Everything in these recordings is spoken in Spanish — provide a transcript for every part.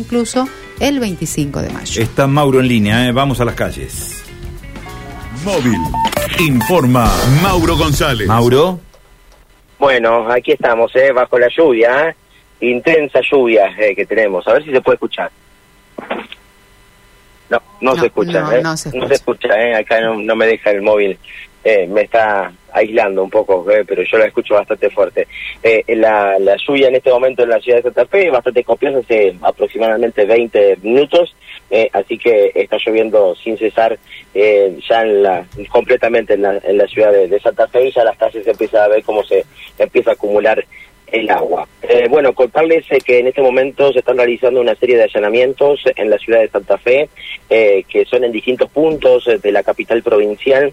incluso el 25 de mayo. Está Mauro en línea, ¿eh? vamos a las calles. Móvil. Informa Mauro González. Mauro. Bueno, aquí estamos, ¿eh? bajo la lluvia, ¿eh? intensa lluvia eh, que tenemos. A ver si se puede escuchar. No, no, No, se escucha, no, ¿eh? no se escucha. escucha, ¿eh? Acá no, no me deja el móvil. Eh, me está aislando un poco, ¿eh? pero yo la escucho bastante fuerte. Eh, la, la lluvia en este momento en la ciudad de Santa Fe es bastante copiosa, hace aproximadamente 20 minutos, eh, así que está lloviendo sin cesar eh, ya en la, completamente en la, en la ciudad de, Santa Fe y ya las calles se empieza a ver cómo se empieza a acumular el agua. Eh, bueno, contarles eh, que en este momento se están realizando una serie de allanamientos en la ciudad de Santa Fe, eh, que son en distintos puntos de la capital provincial,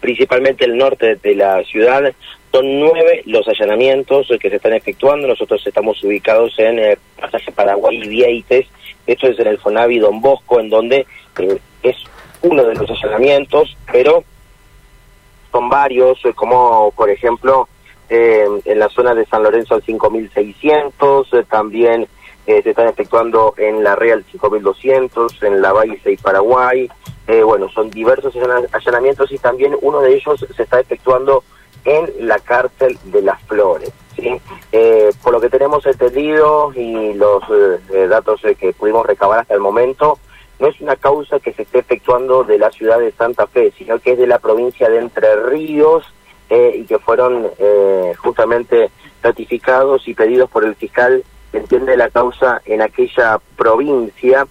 principalmente el norte de la ciudad. Son nueve los allanamientos que se están efectuando. Nosotros estamos ubicados en eh, Pasaje Paraguay y Vieites. Esto es en el Fonavi Don Bosco, en donde eh, es uno de los allanamientos, pero son varios, eh, como por ejemplo eh, en la zona de San Lorenzo al 5600, eh, también se están efectuando en la Real 5200, en la Valle 6 Paraguay, eh, bueno, son diversos allana- allanamientos y también uno de ellos se está efectuando en la cárcel de las Flores. Eh, por lo que tenemos entendido y los eh, datos eh, que pudimos recabar hasta el momento, no es una causa que se esté efectuando de la ciudad de Santa Fe, sino que es de la provincia de Entre Ríos eh, y que fueron justamente notificados y pedidos por el fiscal que entiende la causa en aquella provincia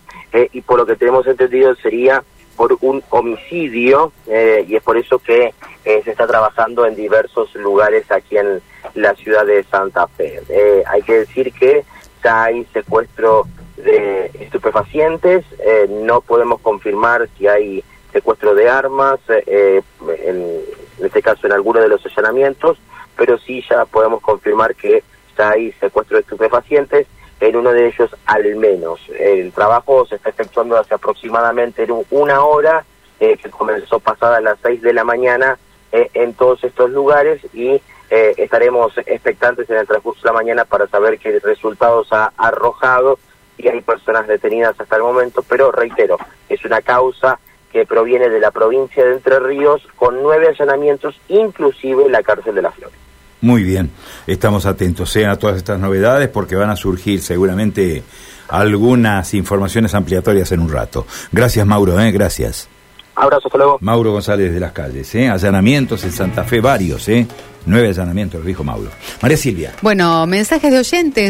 y por lo que tenemos entendido sería por un homicidio eh, y es por eso que eh, se está trabajando en diversos lugares aquí en la ciudad de Santa Fe. Eh, hay que decir que ya hay secuestro de estupefacientes, eh, no podemos confirmar si hay secuestro de armas, en, en este caso en alguno de los allanamientos, pero sí ya podemos confirmar que ya hay secuestro de estupefacientes, en uno de ellos al menos. El trabajo se está efectuando hace aproximadamente en un- una hora, eh, que comenzó pasada las seis de la mañana eh, en todos estos lugares y eh, estaremos expectantes en el transcurso de la mañana para saber qué resultados ha arrojado y hay personas detenidas hasta el momento, pero reitero, es una causa que proviene de la provincia de Entre Ríos con nueve allanamientos, inclusive la cárcel de las Flores. Muy bien, estamos atentos eh, a todas estas novedades porque van a surgir seguramente algunas informaciones ampliatorias en un rato. Gracias Mauro, eh, gracias. Abrazo, hasta luego. Mauro González de las Calles, eh, allanamientos en Santa Fe, varios, eh, nueve allanamientos, lo dijo Mauro. María Silvia. Bueno, mensajes de oyentes.